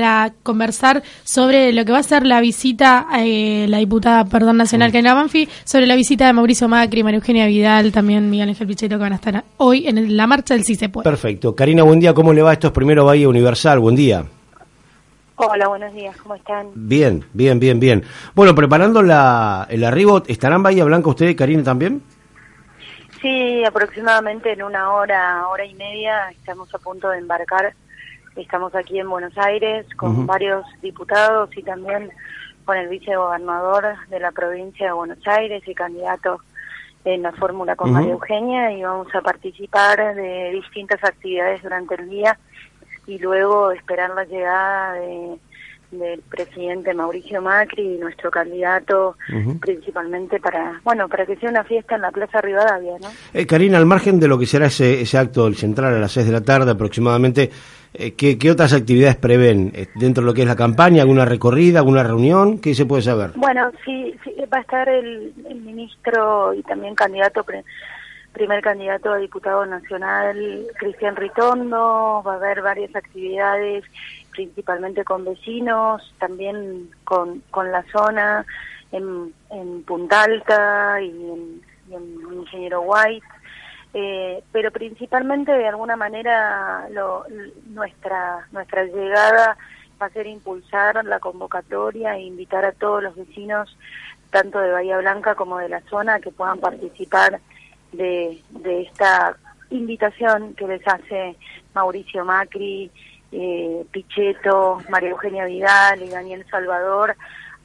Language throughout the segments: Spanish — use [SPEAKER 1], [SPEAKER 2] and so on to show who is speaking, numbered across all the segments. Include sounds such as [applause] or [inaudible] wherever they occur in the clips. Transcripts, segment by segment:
[SPEAKER 1] para conversar sobre lo que va a ser la visita, eh, la diputada, perdón, nacional, Karina Banfi, sobre la visita de Mauricio Macri, María Eugenia Vidal, también Miguel Ángel Pichetto, que van a estar hoy en la marcha del Sí se puede.
[SPEAKER 2] Perfecto. Karina, buen día. ¿Cómo le va? Esto es Primero Bahía Universal. Buen día.
[SPEAKER 3] Hola, buenos días. ¿Cómo están?
[SPEAKER 2] Bien, bien, bien, bien. Bueno, preparando la, el arribo, ¿estarán Bahía Blanca ustedes, Karina, también?
[SPEAKER 3] Sí, aproximadamente en una hora, hora y media, estamos a punto de embarcar Estamos aquí en Buenos Aires con varios diputados y también con el vicegobernador de la provincia de Buenos Aires y candidato en la fórmula con María Eugenia y vamos a participar de distintas actividades durante el día y luego esperar la llegada de del presidente Mauricio Macri y nuestro candidato principalmente para bueno para que sea una fiesta en la Plaza Rivadavia ¿no?
[SPEAKER 2] Eh, Karina al margen de lo que será ese, ese acto del central a las 6 de la tarde aproximadamente eh, ¿qué, ¿qué, otras actividades prevén eh, dentro de lo que es la campaña alguna recorrida alguna reunión qué se puede saber
[SPEAKER 3] bueno sí, sí va a estar el, el ministro y también candidato primer candidato a diputado nacional Cristian Ritondo. Va a haber varias actividades principalmente con vecinos, también con, con la zona, en, en Punta Alta y en, Ingeniero White, eh, pero principalmente de alguna manera lo, nuestra, nuestra llegada va a ser impulsar la convocatoria e invitar a todos los vecinos, tanto de Bahía Blanca como de la zona, que puedan participar de, de esta invitación que les hace Mauricio Macri eh, Pichetto, María Eugenia Vidal y Daniel Salvador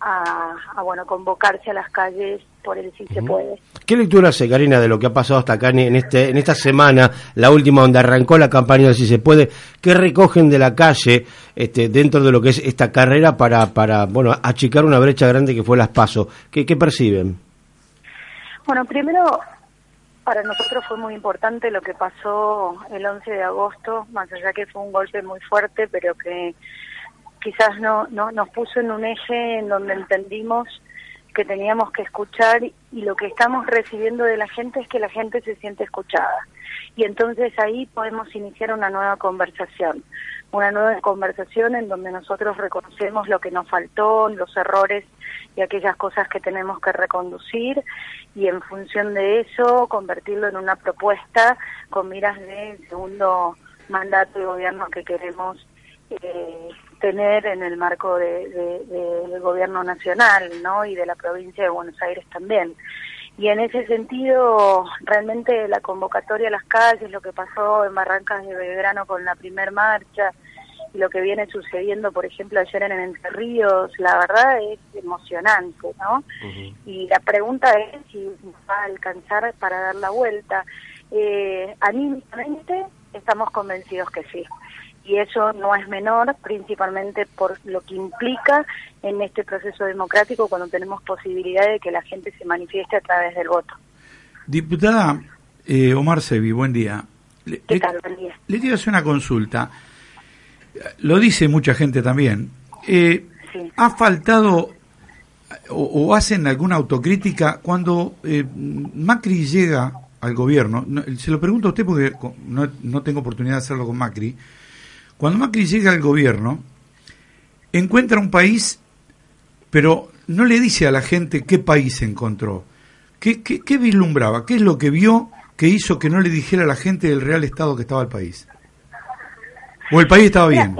[SPEAKER 3] a, bueno convocarse a las calles por el si se puede.
[SPEAKER 2] ¿Qué lectura hace Karina de lo que ha pasado hasta acá en este en esta semana, la última donde arrancó la campaña de si se puede? ¿Qué recogen de la calle este, dentro de lo que es esta carrera para para bueno achicar una brecha grande que fue las pasos? ¿Qué, qué perciben?
[SPEAKER 3] Bueno, primero para nosotros fue muy importante lo que pasó el 11 de agosto, más allá que fue un golpe muy fuerte, pero que quizás no, no nos puso en un eje en donde entendimos que teníamos que escuchar y lo que estamos recibiendo de la gente es que la gente se siente escuchada. Y entonces ahí podemos iniciar una nueva conversación, una nueva conversación en donde nosotros reconocemos lo que nos faltó, los errores y aquellas cosas que tenemos que reconducir y en función de eso convertirlo en una propuesta con miras de segundo mandato de gobierno que queremos eh, tener en el marco de, del gobierno nacional ¿no? y de la provincia de Buenos Aires también. Y en ese sentido, realmente la convocatoria a las calles, lo que pasó en Barrancas de Belgrano con la primer marcha, y lo que viene sucediendo, por ejemplo, ayer en Entre Ríos, la verdad es emocionante, ¿no? Y la pregunta es si va a alcanzar para dar la vuelta. Eh, anímicamente estamos convencidos que sí. Y eso no es menor, principalmente por lo que implica en este proceso democrático cuando tenemos posibilidad de que la gente se manifieste a través del voto.
[SPEAKER 4] Diputada eh, Omar Sevi, buen día.
[SPEAKER 3] ¿Qué tal? Buen día.
[SPEAKER 4] Le quiero hacer una consulta lo dice mucha gente también, eh, ha faltado o, hacen alguna autocrítica cuando eh, Macri llega al gobierno, se lo pregunto a usted porque no, no tengo oportunidad de hacerlo con Macri, cuando Macri llega al gobierno, encuentra un país, pero no le dice a la gente qué país encontró. ¿Qué, qué, qué vislumbraba? ¿Qué es lo que vio que hizo que no le dijera a la gente del real estado que estaba el país? ¿O el país estaba bien?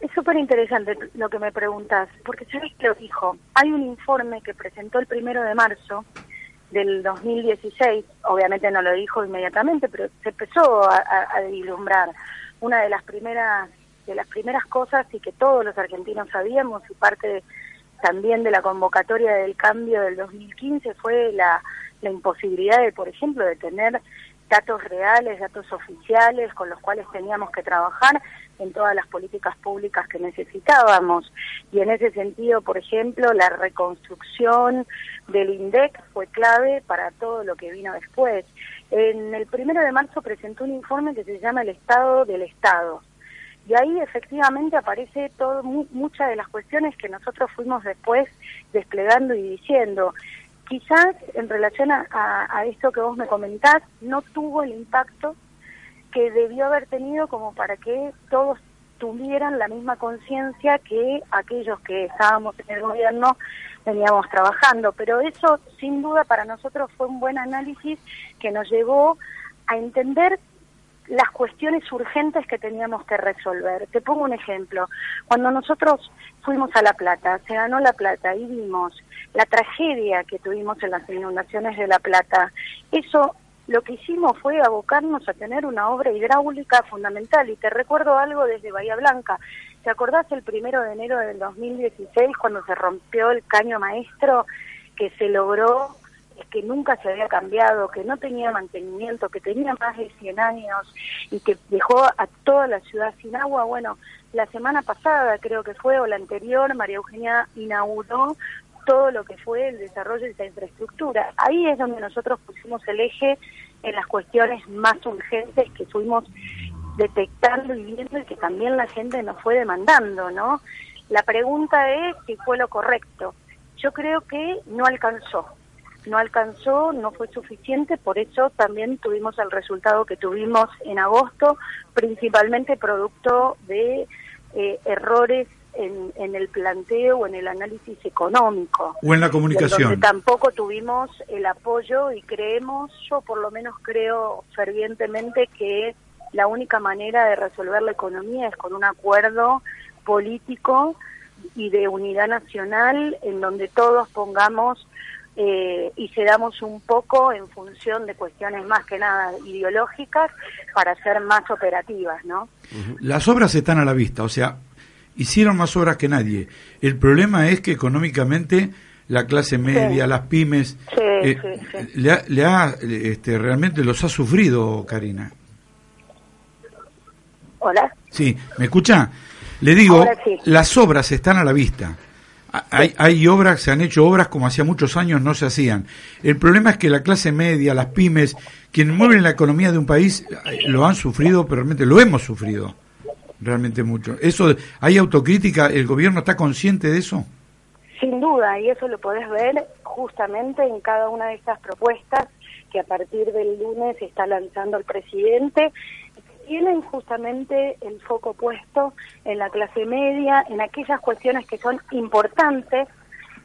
[SPEAKER 3] es súper interesante lo que me preguntas, porque ¿sabes qué lo dijo? Hay un informe que presentó el primero de marzo del 2016, obviamente no lo dijo inmediatamente, pero se empezó a, a, vislumbrar una de las primeras de las primeras cosas y que todos los argentinos sabíamos y parte también de la convocatoria del cambio del 2015 fue la, la imposibilidad de, por ejemplo, de tener datos reales, datos oficiales con los cuales teníamos que trabajar en todas las políticas públicas que necesitábamos. Y en ese sentido, por ejemplo, la reconstrucción del INDEC fue clave para todo lo que vino después. En el primero de marzo presentó un informe que se llama El Estado del Estado. Y ahí efectivamente aparece todo, muchas de las cuestiones que nosotros fuimos después desplegando y diciendo quizás en relación a, a, esto que vos me comentás, no tuvo el impacto que debió haber tenido como para que todos tuvieran la misma conciencia que aquellos que estábamos en el gobierno veníamos trabajando. Pero eso, sin duda, para nosotros fue un buen análisis que nos llevó a entender las cuestiones urgentes que teníamos que resolver. Te pongo un ejemplo. Cuando nosotros fuimos a La Plata, se ganó La Plata y vimos la tragedia que tuvimos en las inundaciones de La Plata, eso lo que hicimos fue abocarnos a tener una obra hidráulica fundamental. Y te recuerdo algo desde Bahía Blanca. ¿Te acordás el primero de enero del 2016 cuando se rompió el caño maestro que se logró que nunca se había cambiado, que no tenía mantenimiento, que tenía más de 100 años y que dejó a toda la ciudad sin agua. Bueno, la semana pasada creo que fue, o la anterior, María Eugenia inauguró todo lo que fue el desarrollo de esa infraestructura. Ahí es donde nosotros pusimos el eje en las cuestiones más urgentes que fuimos detectando y viendo y que también la gente nos fue demandando, ¿no? La pregunta es si fue lo correcto. Yo creo que no alcanzó, no alcanzó, no fue suficiente, por eso también tuvimos el resultado que tuvimos en agosto, principalmente producto de eh, errores en, en, el planteo o en el análisis económico.
[SPEAKER 4] O en la comunicación.
[SPEAKER 3] tampoco tuvimos el apoyo y creemos, yo por lo menos creo fervientemente que la única manera de resolver la economía es con un acuerdo político y de unidad nacional en donde todos pongamos eh, y cedamos un poco en función de cuestiones más que nada ideológicas para ser más operativas, ¿no?
[SPEAKER 4] Las obras están a la vista, o sea, hicieron más obras que nadie. El problema es que económicamente la clase media, las pymes, eh, le ha, este, realmente los ha sufrido, Karina.
[SPEAKER 3] Hola.
[SPEAKER 4] Sí, ¿me escucha? Le digo, las obras están a la vista. Hay, hay obras, se han hecho obras como hacía muchos años no se hacían. El problema es que la clase media, las pymes, quienes mueven la economía de un país, eh, lo han sufrido, pero realmente lo hemos sufrido realmente mucho. Eso, ¿Hay autocrítica? ¿El gobierno está consciente de eso?
[SPEAKER 3] Sin duda, y eso lo podés ver justamente en cada una de estas propuestas que a partir del lunes está lanzando el presidente tienen justamente el foco puesto en la clase media, en aquellas cuestiones que son importantes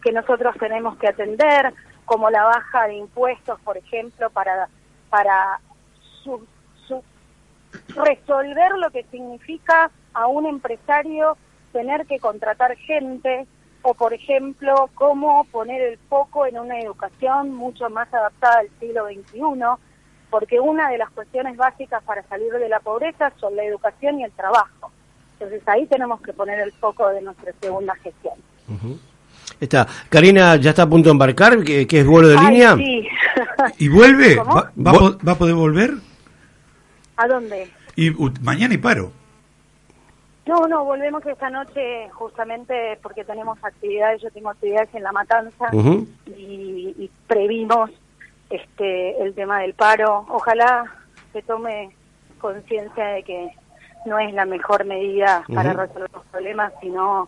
[SPEAKER 3] que nosotros tenemos que atender, como la baja de impuestos, por ejemplo, para, para resolver lo que significa a un empresario tener que contratar gente, o por ejemplo, cómo poner el foco en una educación mucho más adaptada al siglo XXI, porque una de las cuestiones básicas para salir de la pobreza son la educación y el trabajo. Entonces ahí tenemos que poner el foco de nuestra segunda gestión.
[SPEAKER 2] Está. Karina ya está a punto de embarcar, que, es vuelo de línea.
[SPEAKER 3] Sí. [laughs]
[SPEAKER 4] ¿Y vuelve? ¿Va, a poder volver?
[SPEAKER 3] ¿A dónde?
[SPEAKER 4] Y mañana y paro.
[SPEAKER 3] No, no, volvemos esta noche justamente porque tenemos actividades, yo tengo actividades en La Matanza y, y previmos este el tema del paro. Ojalá se tome conciencia de que no es la mejor medida para resolver los problemas, sino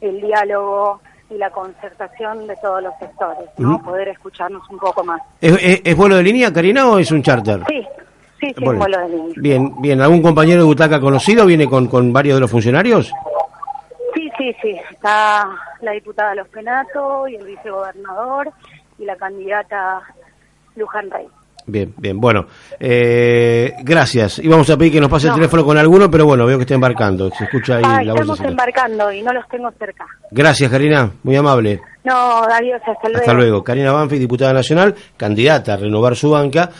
[SPEAKER 3] el diálogo y la concertación de todos los sectores, ¿no? Poder escucharnos un poco más.
[SPEAKER 2] ¿Es, vuelo de línea, Karina, o es un charter?
[SPEAKER 3] Sí, sí, sí, vuelo de línea.
[SPEAKER 2] Bien, bien. ¿Algún compañero de butaca conocido viene con, con varios de los funcionarios?
[SPEAKER 3] Sí, sí, sí. Está la diputada Los Penato y el vicegobernador y la candidata Luján Rey.
[SPEAKER 2] Bien, bien, bueno, eh, gracias. Íbamos a pedir que nos pase el teléfono con alguno, pero bueno, veo que está embarcando. Se escucha ahí
[SPEAKER 3] ah, la voz. Estamos embarcando y no los tengo cerca.
[SPEAKER 2] Gracias, Karina, muy amable.
[SPEAKER 3] No, adiós, hasta luego.
[SPEAKER 2] Hasta luego. Karina Banfi, diputada nacional, candidata a renovar su banca.